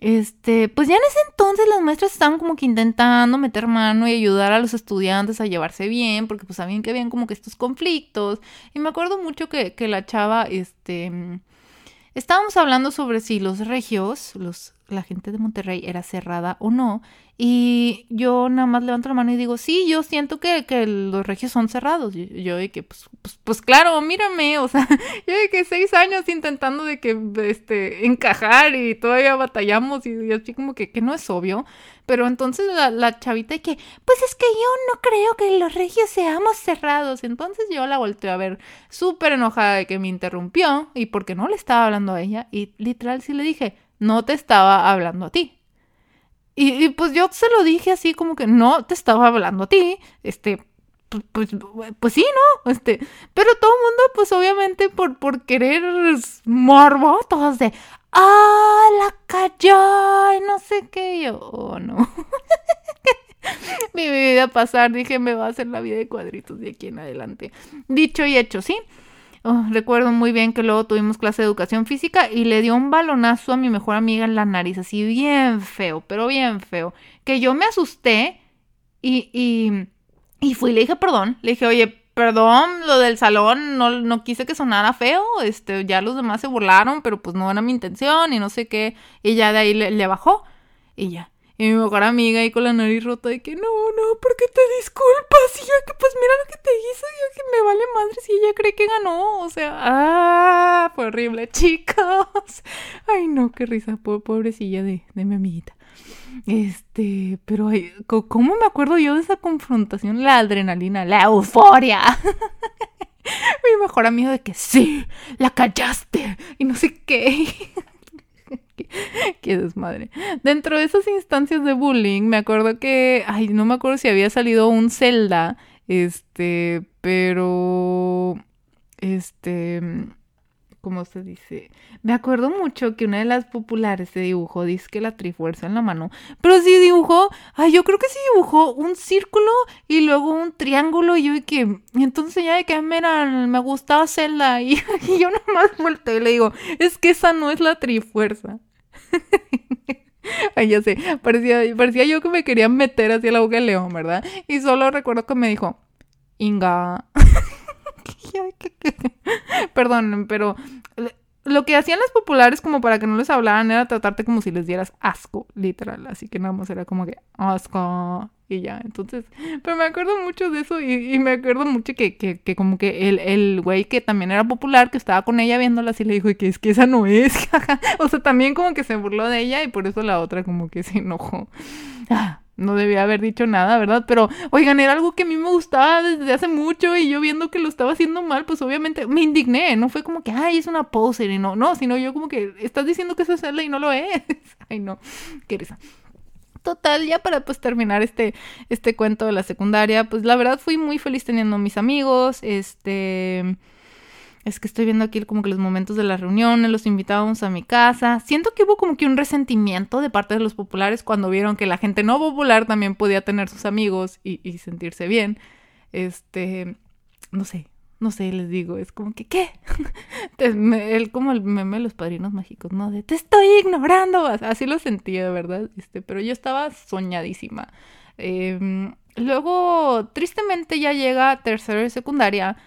este, pues ya en ese entonces las maestras estaban como que intentando meter mano y ayudar a los estudiantes a llevarse bien, porque pues sabían que habían como que estos conflictos. Y me acuerdo mucho que, que la chava, este, estábamos hablando sobre si los regios, los la gente de Monterrey era cerrada o no. Y yo nada más levanto la mano y digo, sí, yo siento que, que los regios son cerrados. Yo, yo de que, pues, pues, pues, claro, mírame, o sea, yo de que seis años intentando de que, este, encajar y todavía batallamos y, así como que, que no es obvio. Pero entonces la, chavita y que, pues es que yo no creo que los regios seamos cerrados. Entonces yo la volteé a ver súper enojada de que me interrumpió y porque no le estaba hablando a ella. Y literal sí le dije, no te estaba hablando a ti. Y, pues yo se lo dije así como que no te estaba hablando a ti, este, pues, pues, sí, ¿no? Este, pero todo el mundo, pues obviamente por, por querer morbo, todos de, ah, la cayó, y no sé qué, yo, oh, no. Mi vida pasar, dije, me va a hacer la vida de cuadritos de aquí en adelante. Dicho y hecho, ¿sí? Oh, recuerdo muy bien que luego tuvimos clase de educación física y le dio un balonazo a mi mejor amiga en la nariz, así bien feo, pero bien feo, que yo me asusté y, y, y fui le dije perdón, le dije, oye, perdón, lo del salón, no, no quise que sonara feo, este, ya los demás se burlaron, pero pues no era mi intención y no sé qué, y ya de ahí le, le bajó y ya. Y mi mejor amiga ahí con la nariz rota de que no, no, ¿por qué te disculpas? Y yo que pues mira lo que te hizo, yo que me vale madre si ella cree que ganó. O sea, ah, fue horrible, chicos. Ay, no, qué risa, pobrecilla de, de mi amiguita. Este, pero ¿cómo me acuerdo yo de esa confrontación? La adrenalina, la euforia. Mi mejor amigo de que sí, la callaste y no sé qué. qué, desmadre. Dentro de esas instancias de bullying, me acuerdo que, ay, no me acuerdo si había salido un Zelda, este, pero, este, ¿cómo se dice? Me acuerdo mucho que una de las populares se dibujó, dice que la trifuerza en la mano, pero sí dibujó, ay, yo creo que sí dibujó un círculo y luego un triángulo y yo y que, entonces ya de que, mira, me gustaba Zelda y, y yo nomás vuelto y le digo, es que esa no es la trifuerza. Ay, ya sé, parecía, parecía yo que me querían meter hacia la boca del león, ¿verdad? Y solo recuerdo que me dijo, Inga. Perdón, pero lo que hacían las populares como para que no les hablaran era tratarte como si les dieras asco, literal. Así que nada más era como que asco y ya. Entonces, pero me acuerdo mucho de eso y, me acuerdo mucho que, que, que como que el, el güey que también era popular, que estaba con ella viéndola así le dijo que es que esa no es. o sea, también como que se burló de ella y por eso la otra como que se enojó. No debía haber dicho nada, ¿verdad? Pero, oigan, era algo que a mí me gustaba desde hace mucho y yo viendo que lo estaba haciendo mal, pues obviamente me indigné. No fue como que, ay, es una poser y no, no, sino yo como que estás diciendo que eso es Zelda y no lo es. ay, no, qué risa. Total, ya para pues terminar este, este cuento de la secundaria, pues la verdad fui muy feliz teniendo mis amigos, este es que estoy viendo aquí como que los momentos de las reuniones, los invitábamos a mi casa. Siento que hubo como que un resentimiento de parte de los populares cuando vieron que la gente no popular también podía tener sus amigos y, sentirse bien. Este, no sé, no sé, les digo, es como que, ¿qué? Él como el meme de los padrinos mágicos, ¿no? De, te estoy ignorando. Así lo sentía, ¿verdad? Este, pero yo estaba soñadísima. Em, luego, tristemente ya llega tercero de secundaria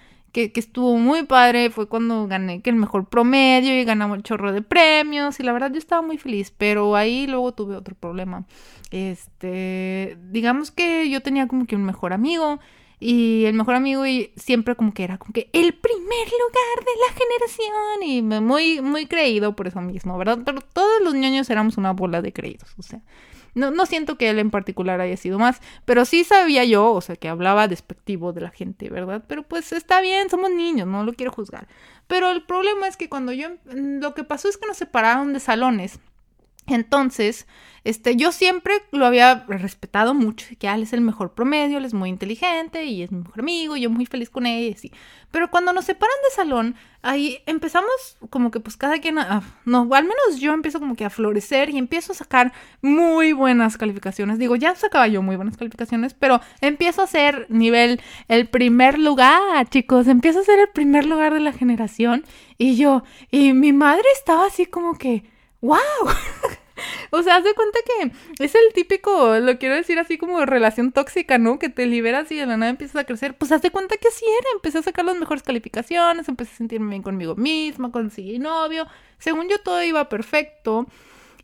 que, estuvo muy padre. Fue cuando gané que el mejor promedio y ganamos el chorro de premios. Y la verdad yo estaba muy feliz. Pero ahí luego tuve otro problema. Este, digamos que yo tenía como que un mejor amigo. Y el mejor amigo y siempre como que era como que el primer lugar de la generación. Y muy, muy creído por eso mismo, ¿verdad? Pero todos los niños éramos una bola de creídos. O sea, no, no siento que él en particular haya sido más, pero sí sabía yo, o sea, que hablaba despectivo de la gente, ¿verdad? Pero pues está bien, somos niños, no lo quiero juzgar. Pero el problema es que cuando yo, lo que pasó es que nos separaron de salones. Entonces, este, yo siempre lo había respetado mucho, que él es el mejor promedio, él es muy inteligente y es mi mejor amigo, y yo muy feliz con él, y así. Pero cuando nos separan de salón, ahí empezamos como que pues cada quien, no, al menos yo empiezo como que a florecer y empiezo a sacar muy buenas calificaciones. Digo, ya sacaba yo muy buenas calificaciones, pero empiezo a ser nivel el primer lugar, chicos, empiezo a ser el primer lugar de la generación y yo, y mi madre estaba así como que ¡Wow! o sea, haz de cuenta que es el típico, lo quiero decir así como relación tóxica, ¿no? Que te liberas y de la nada empiezas a crecer. Pues haz de cuenta que así era. Empecé a sacar las mejores calificaciones, empecé a sentirme bien conmigo misma, conseguí novio. Según yo todo iba perfecto.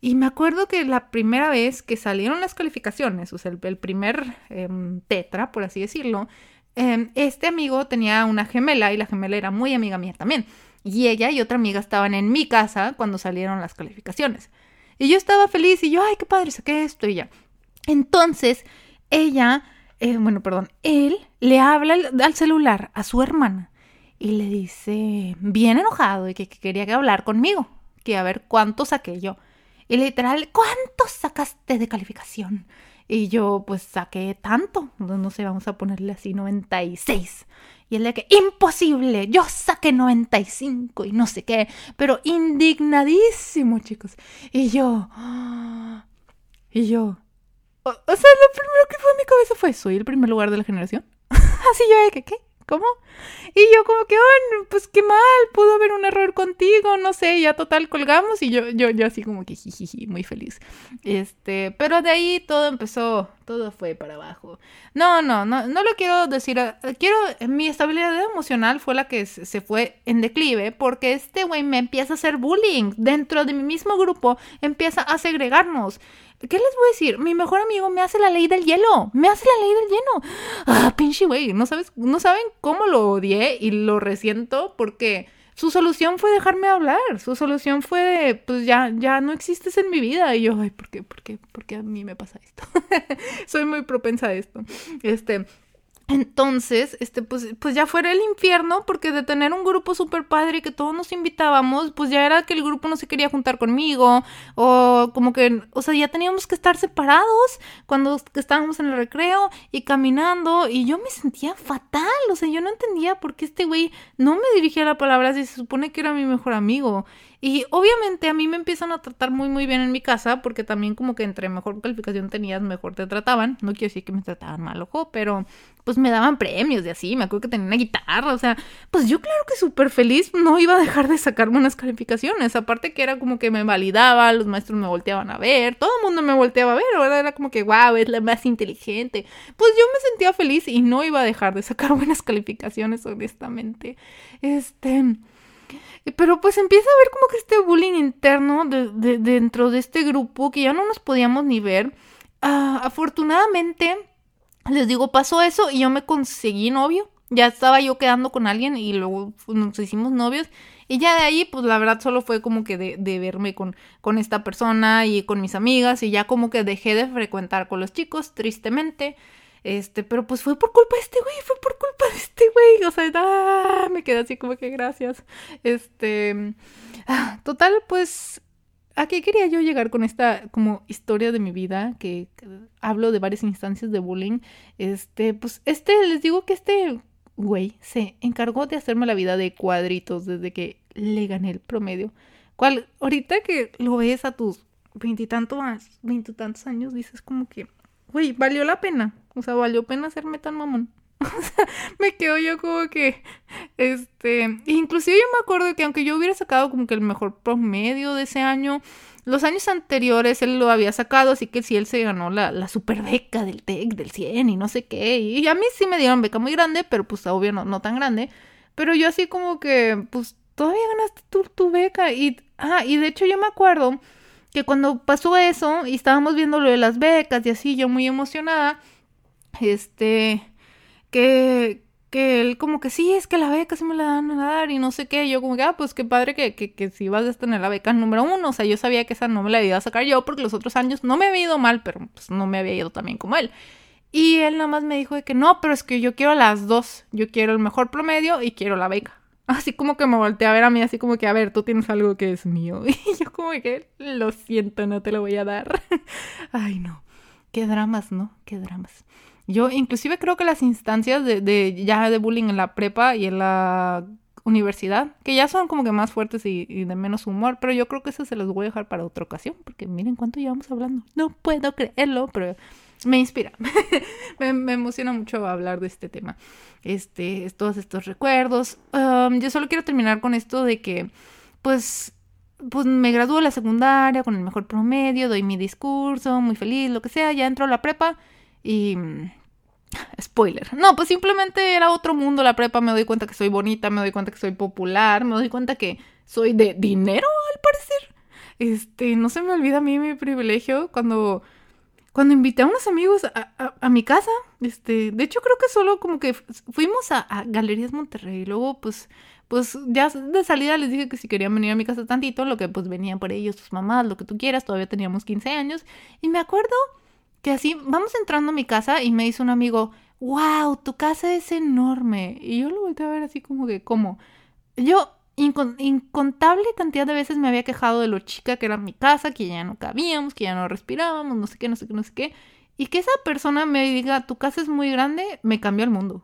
Y me acuerdo que la primera vez que salieron las calificaciones, o sea, el, primer em, tetra, por así decirlo, em, este amigo tenía una gemela y la gemela era muy amiga mía también y ella y otra amiga estaban en mi casa cuando salieron las calificaciones. Y yo estaba feliz y yo, ay, qué padre, saqué esto y ya. Entonces, ella, eh, bueno, perdón, él le habla al celular a su hermana y le dice, bien enojado, y que, quería que hablar conmigo, que a ver cuánto saqué yo. Y literal, ¿cuánto sacaste de calificación? Y yo, pues saqué tanto, no sé, vamos a ponerle así 96. Y él de que, imposible, yo saqué 95 y no sé qué, pero indignadísimo, chicos. Y yo, y yo, o, sea, lo primero que fue en mi cabeza fue, ¿soy el primer lugar de la generación? Así yo de que, ¿qué? ¿Cómo? Y yo como que, oh, pues qué mal, pudo haber un error contigo, no sé, ya total colgamos y yo, yo, yo así como que jijiji, muy feliz. Este, pero de ahí todo empezó, todo fue para abajo. No, no, no, no lo quiero decir, eh, quiero, mi estabilidad emocional fue la que se fue en declive porque este güey me empieza a hacer bullying dentro de mi mismo grupo, empieza a segregarnos. ¿Qué les voy a decir? Mi mejor amigo me hace la ley del hielo. Me hace la ley del hielo. Ah, pinche güey. No, sabes, no saben cómo lo odié y lo resiento porque su solución fue dejarme hablar. Su solución fue de, pues ya, ya no existes en mi vida. Y yo, ay, ¿por qué? ¿Por qué? ¿Por qué a mí me pasa esto? Soy muy propensa a esto. Este. Entonces, este, pues, pues ya fuera el infierno, porque de tener un grupo súper padre que todos nos invitábamos, pues ya era que el grupo no se quería juntar conmigo, o como que, o sea, ya teníamos que estar separados cuando estábamos en el recreo y caminando, y yo me sentía fatal, o sea, yo no entendía por qué este güey no me dirigía la palabra si se supone que era mi mejor amigo. Y obviamente a mí me empiezan a tratar muy muy bien en mi casa porque también como que entre mejor calificación tenías, mejor te trataban. No quiero decir que me trataban mal, ojo, pero pues me daban premios y así. Me acuerdo que tenía una guitarra, o sea, pues yo claro que súper feliz no iba a dejar de sacar buenas calificaciones. Aparte que era como que me validaba, los maestros me volteaban a ver, todo el mundo me volteaba a ver, ¿verdad? Era como que, wow, es la más inteligente. Pues yo me sentía feliz y no iba a dejar de sacar buenas calificaciones, honestamente. Este... Pero pues empieza a ver como que este bullying interno de, dentro de este grupo que ya no nos podíamos ni ver. Ah, afortunadamente, les digo, pasó eso y yo me conseguí novio. Ya estaba yo quedando con alguien y luego nos hicimos novios. Y ya de ahí, pues la verdad solo fue como que de, de, verme con, con esta persona y con mis amigas y ya como que dejé de frecuentar con los chicos, tristemente. Este, pero pues fue por culpa de este güey, fue por culpa de este güey. O sea, ah, me quedé así como que gracias. Este, ah, total, pues, ¿a qué quería yo llegar con esta como historia de mi vida? Que, hablo de varias instancias de bullying. Este, pues, este, les digo que este güey se encargó de hacerme la vida de cuadritos desde que le gané el promedio. ¿Cuál? Ahorita que lo ves a tus veintitantos, veintitantos años, dices como que, güey, valió la pena. O sea, valió pena hacerme tan mamón. O sea, me quedo yo como que, este, inclusive yo me acuerdo que aunque yo hubiera sacado como que el mejor promedio de ese año, los años anteriores él lo había sacado, así que sí, él se ganó la, la super beca del TEC, del 100 y no sé qué, y a mí sí me dieron beca muy grande, pero pues obvio no, no tan grande, pero yo así como que, pues todavía ganaste tu, tu beca, y, ah, y de hecho yo me acuerdo que cuando pasó eso y estábamos viendo lo de las becas y así, yo muy emocionada, este, que, que él como que sí, es que la beca sí me la dan a dar y no sé qué, yo como que, ah, pues qué padre que, que, que si vas a tener la beca número uno, o sea, yo sabía que esa no me la iba a sacar yo porque los otros años no me había ido mal, pero pues no me había ido también como él. Y él nada más me dijo de que no, pero es que yo quiero las dos, yo quiero el mejor promedio y quiero la beca. Así como que me volteé a ver a mí, así como que, a ver, tú tienes algo que es mío. Y yo como que, lo siento, no te lo voy a dar. Ay, no. Qué dramas, ¿no? Qué dramas. Yo inclusive creo que las instancias de, de ya de bullying en la prepa y en la universidad, que ya son como que más fuertes y, de menos humor, pero yo creo que eso se los voy a dejar para otra ocasión, porque miren cuánto llevamos hablando. No puedo creerlo, pero me inspira. me, emociona mucho hablar de este tema. Este, todos estos recuerdos. Um, yo solo quiero terminar con esto de que, pues, pues me graduó la secundaria con el mejor promedio, doy mi discurso, muy feliz, lo que sea, ya entro a la prepa y... Spoiler. No, pues simplemente era otro mundo la prepa, me doy cuenta que soy bonita, me doy cuenta que soy popular, me doy cuenta que soy de dinero al parecer. Este, no se me olvida a mí mi privilegio cuando cuando invité a unos amigos a, mi casa, este, de hecho creo que solo como que fuimos a, Galerías Monterrey, y luego pues, pues ya de salida les dije que si querían venir a mi casa tantito, lo que pues venían por ellos, sus mamás, lo que tú quieras, todavía teníamos 15 años, y me acuerdo que así, vamos entrando a mi casa y me dice un amigo, wow, tu casa es enorme, y yo lo volteé a ver así como que, ¿cómo? Yo incontable cantidad de veces me había quejado de lo chica que era mi casa, que ya no cabíamos, que ya no respirábamos, no sé qué, no sé qué, no sé qué. Y que esa persona me diga, tu casa es muy grande, me cambió el mundo.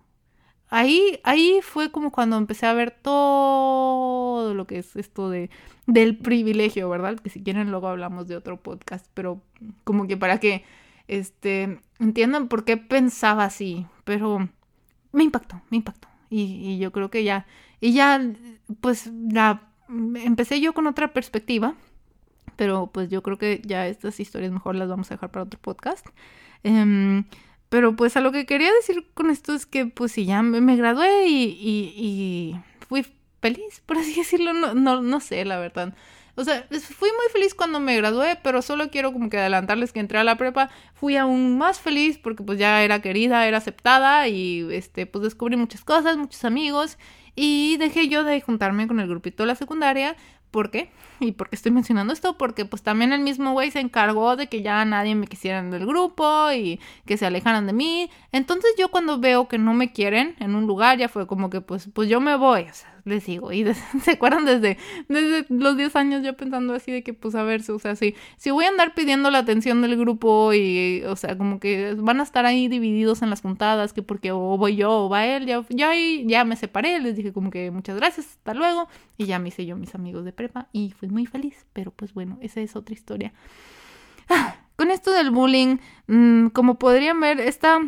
Ahí, ahí fue como cuando empecé a ver todo lo que es esto de, del privilegio, ¿verdad? Que si quieren luego hablamos de otro podcast, pero como que para que este, entiendan por qué pensaba así, pero me impactó, me impactó. Y, y yo creo que ya y ya, pues, la, empecé yo con otra perspectiva, pero pues yo creo que ya estas historias mejor las vamos a dejar para otro podcast. Em, pero pues a lo que quería decir con esto es que pues si ya me, gradué y, y, y, fui feliz, por así decirlo, no, no, no sé, la verdad. O sea, fui muy feliz cuando me gradué, pero solo quiero como que adelantarles que entré a la prepa, fui aún más feliz porque pues ya era querida, era aceptada y este pues descubrí muchas cosas, muchos amigos y dejé yo de juntarme con el grupito de la secundaria ¿Por qué? ¿Y por qué estoy mencionando esto? Porque pues también el mismo güey se encargó de que ya nadie me quisiera del grupo y que se alejaran de mí. Entonces yo cuando veo que no me quieren en un lugar ya fue como que pues, pues yo me voy. O sea, les sigo. Y se acuerdan desde, desde los 10 años yo pensando así de que, pues a ver, o sea, si, si voy a andar pidiendo la atención del grupo y, o sea, como que van a estar ahí divididos en las juntadas, que porque o voy yo o va él, ya, ya, ya me separé, les dije como que muchas gracias, hasta luego. Y ya me hice yo mis amigos de prepa y fui muy feliz, pero pues bueno, esa es otra historia. Ah, con esto del bullying, mm, como podrían ver, esta,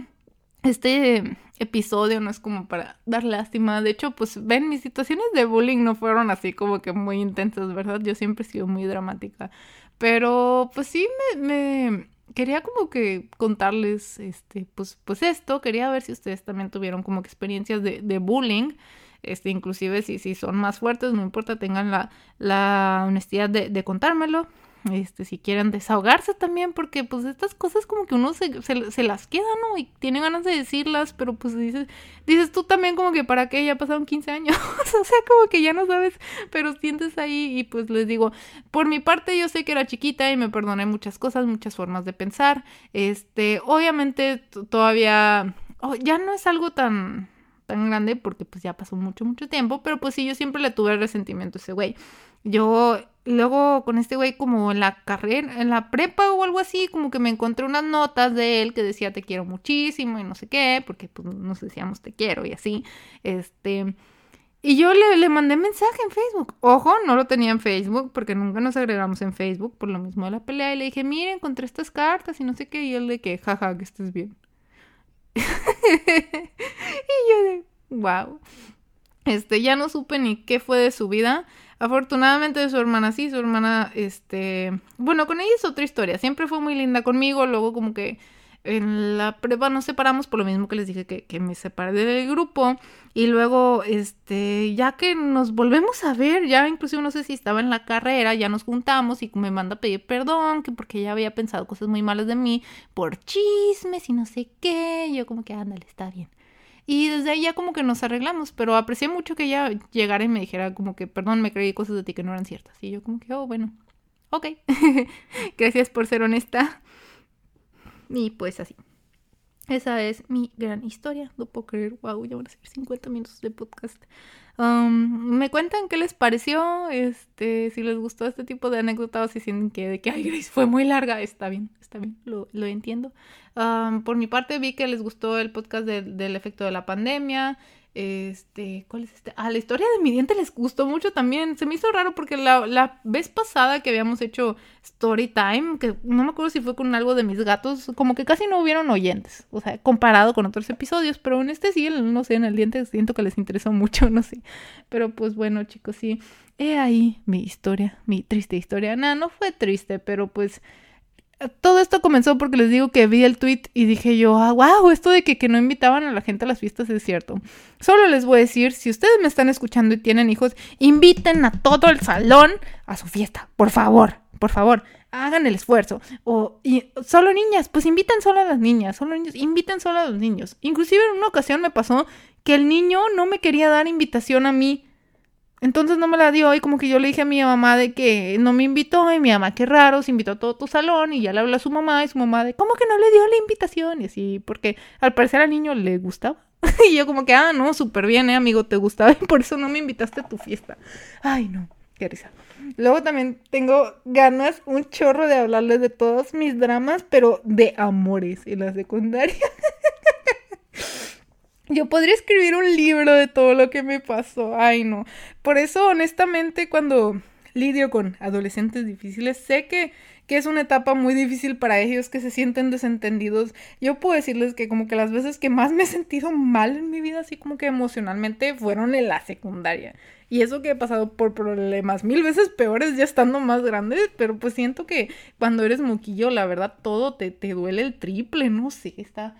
este episodio no es como para dar lástima. De hecho, pues ven, mis situaciones de bullying no fueron así como que muy intensas, ¿verdad? Yo siempre he sido muy dramática. Pero pues sí me, quería como que contarles este, pues, pues esto. Quería ver si ustedes también tuvieron como que experiencias de, de bullying. Este, inclusive si, si son más fuertes, no importa, tengan la, la honestidad de, de contármelo este, si quieren desahogarse también, porque pues estas cosas como que uno se, se, las queda, ¿no? Y tiene ganas de decirlas, pero pues dices, dices tú también como que para qué, ya pasaron 15 años, o sea, como que ya no sabes, pero sientes ahí y pues les digo, por mi parte yo sé que era chiquita y me perdoné muchas cosas, muchas formas de pensar, este, obviamente todavía, oh, ya no es algo tan tan grande porque pues ya pasó mucho, mucho tiempo, pero pues sí, yo siempre le tuve resentimiento a ese güey. Yo luego con este güey como en la carrera, en la prepa o algo así, como que me encontré unas notas de él que decía te quiero muchísimo y no sé qué, porque pues nos decíamos te quiero y así, este... Y yo le, le mandé mensaje en Facebook. Ojo, no lo tenía en Facebook porque nunca nos agregamos en Facebook por lo mismo de la pelea. Y le dije, mire, encontré estas cartas y no sé qué. Y él de que, jaja, que estés bien. y yo de, wow. Este, ya no supe ni qué fue de su vida. Afortunadamente su hermana sí, su hermana, este, bueno, con ella es otra historia. Siempre fue muy linda conmigo, luego como que en la prueba nos separamos por lo mismo que les dije que, que, me separé del grupo. Y luego este ya que nos volvemos a ver ya inclusive no sé si estaba en la carrera ya nos juntamos y me manda a pedir perdón que porque ella había pensado cosas muy malas de mí por chismes y no sé qué. Yo como que ándale está bien y desde ahí ya como que nos arreglamos, pero aprecié mucho que ella llegara y me dijera como que, perdón, me creí cosas de ti que no eran ciertas. Y yo como que, oh, bueno, ok, gracias por ser honesta. Y pues así. Esa es mi gran historia. No puedo creer, wow, ya van a ser 50 minutos de podcast. Um, me cuentan qué les pareció, este, si les gustó este tipo de anécdotas, si sienten que de que, ay, Grace, fue muy larga, está bien, está bien, lo, lo entiendo. Um, por mi parte vi que les gustó el podcast del efecto de la pandemia, este, ¿cuál es este? Ah, la historia de mi diente les gustó mucho también. Se me hizo raro porque la, la, vez pasada que habíamos hecho Story Time, que no me acuerdo si fue con algo de mis gatos, como que casi no hubieron oyentes. O sea, comparado con otros episodios. Pero en este sí, no sé, en el diente siento que les interesó mucho, no sé. Pero pues bueno, chicos, sí. He ahí mi historia, mi triste historia. Nada, no fue triste, pero pues todo esto comenzó porque les digo que vi el tweet y dije yo, ah, wow, esto de que, que, no invitaban a la gente a las fiestas es cierto. Solo les voy a decir, si ustedes me están escuchando y tienen hijos, inviten a todo el salón a su fiesta, por favor, por favor, hagan el esfuerzo. O y, solo niñas, pues inviten solo a las niñas, solo niños, inviten solo a los niños. Inclusive en una ocasión me pasó que el niño no me quería dar invitación a mí entonces no me la dio y como que yo le dije a mi mamá de que no me invitó y mi mamá, qué raro, se invitó a todo tu salón y ya le habló a su mamá y su mamá de, ¿cómo que no le dio la invitación? Y así, porque al parecer al niño le gustaba. y yo como que, ah, no, súper bien, eh, amigo, te gustaba y por eso no me invitaste a tu fiesta. Ay, no, qué risa. Luego también tengo ganas, un chorro de hablarles de todos mis dramas, pero de amores en la secundaria. Yo podría escribir un libro de todo lo que me pasó. Ay, no. Por eso, honestamente, cuando lidio con adolescentes difíciles, sé que, que, es una etapa muy difícil para ellos, que se sienten desentendidos. Yo puedo decirles que como que las veces que más me he sentido mal en mi vida, así como que emocionalmente, fueron en la secundaria. Y eso que he pasado por problemas mil veces peores ya estando más grande, pero pues siento que cuando eres moquillo, la verdad, todo te, te duele el triple, no sé, está,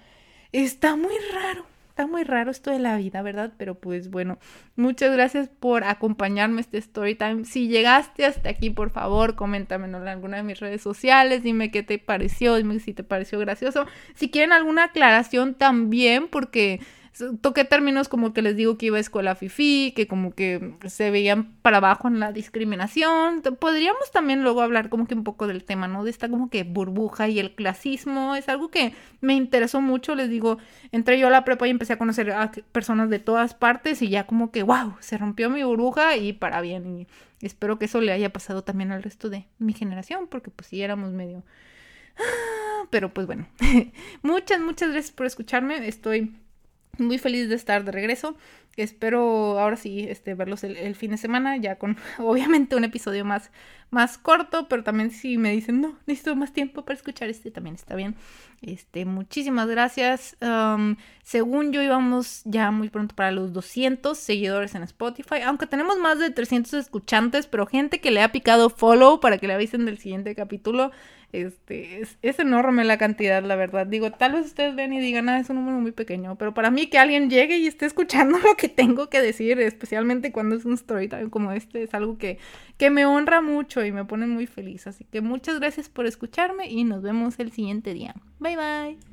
está muy raro está muy raro esto de la vida, ¿verdad? Pero pues bueno, muchas gracias por acompañarme este story time. Si llegaste hasta aquí, por favor, coméntamelo en alguna de mis redes sociales, dime qué te pareció, dime si te pareció gracioso. Si quieren alguna aclaración también, porque toqué términos como que les digo que iba a escuela fifi, que como que se veían para abajo en la discriminación. Podríamos también luego hablar como que un poco del tema, ¿no? De esta como que burbuja y el clasismo. Es algo que me interesó mucho, les digo, entré yo a la prepa y empecé a conocer a personas de todas partes y ya como que, wow, se rompió mi burbuja y para bien. Y espero que eso le haya pasado también al resto de mi generación, porque pues sí éramos medio... Pero pues bueno, muchas, muchas gracias por escucharme. Estoy muy feliz de estar de regreso. Espero ahora sí este, verlos el, fin de semana, ya con obviamente un episodio más, más corto, pero también si me dicen, no, necesito más tiempo para escuchar este, también está bien. Este, muchísimas gracias. según yo íbamos ya muy pronto para los 200 seguidores en Spotify, aunque tenemos más de 300 escuchantes, pero gente que le ha picado follow para que le avisen del siguiente capítulo. Este, es, enorme la cantidad, la verdad. Digo, tal vez ustedes ven y digan, ah, es un número muy pequeño, pero para mí que alguien llegue y esté escuchando lo que tengo que decir, especialmente cuando es un storytime como este, es algo que, que me honra mucho y me pone muy feliz. Así que muchas gracias por escucharme y nos vemos el siguiente día. Bye bye.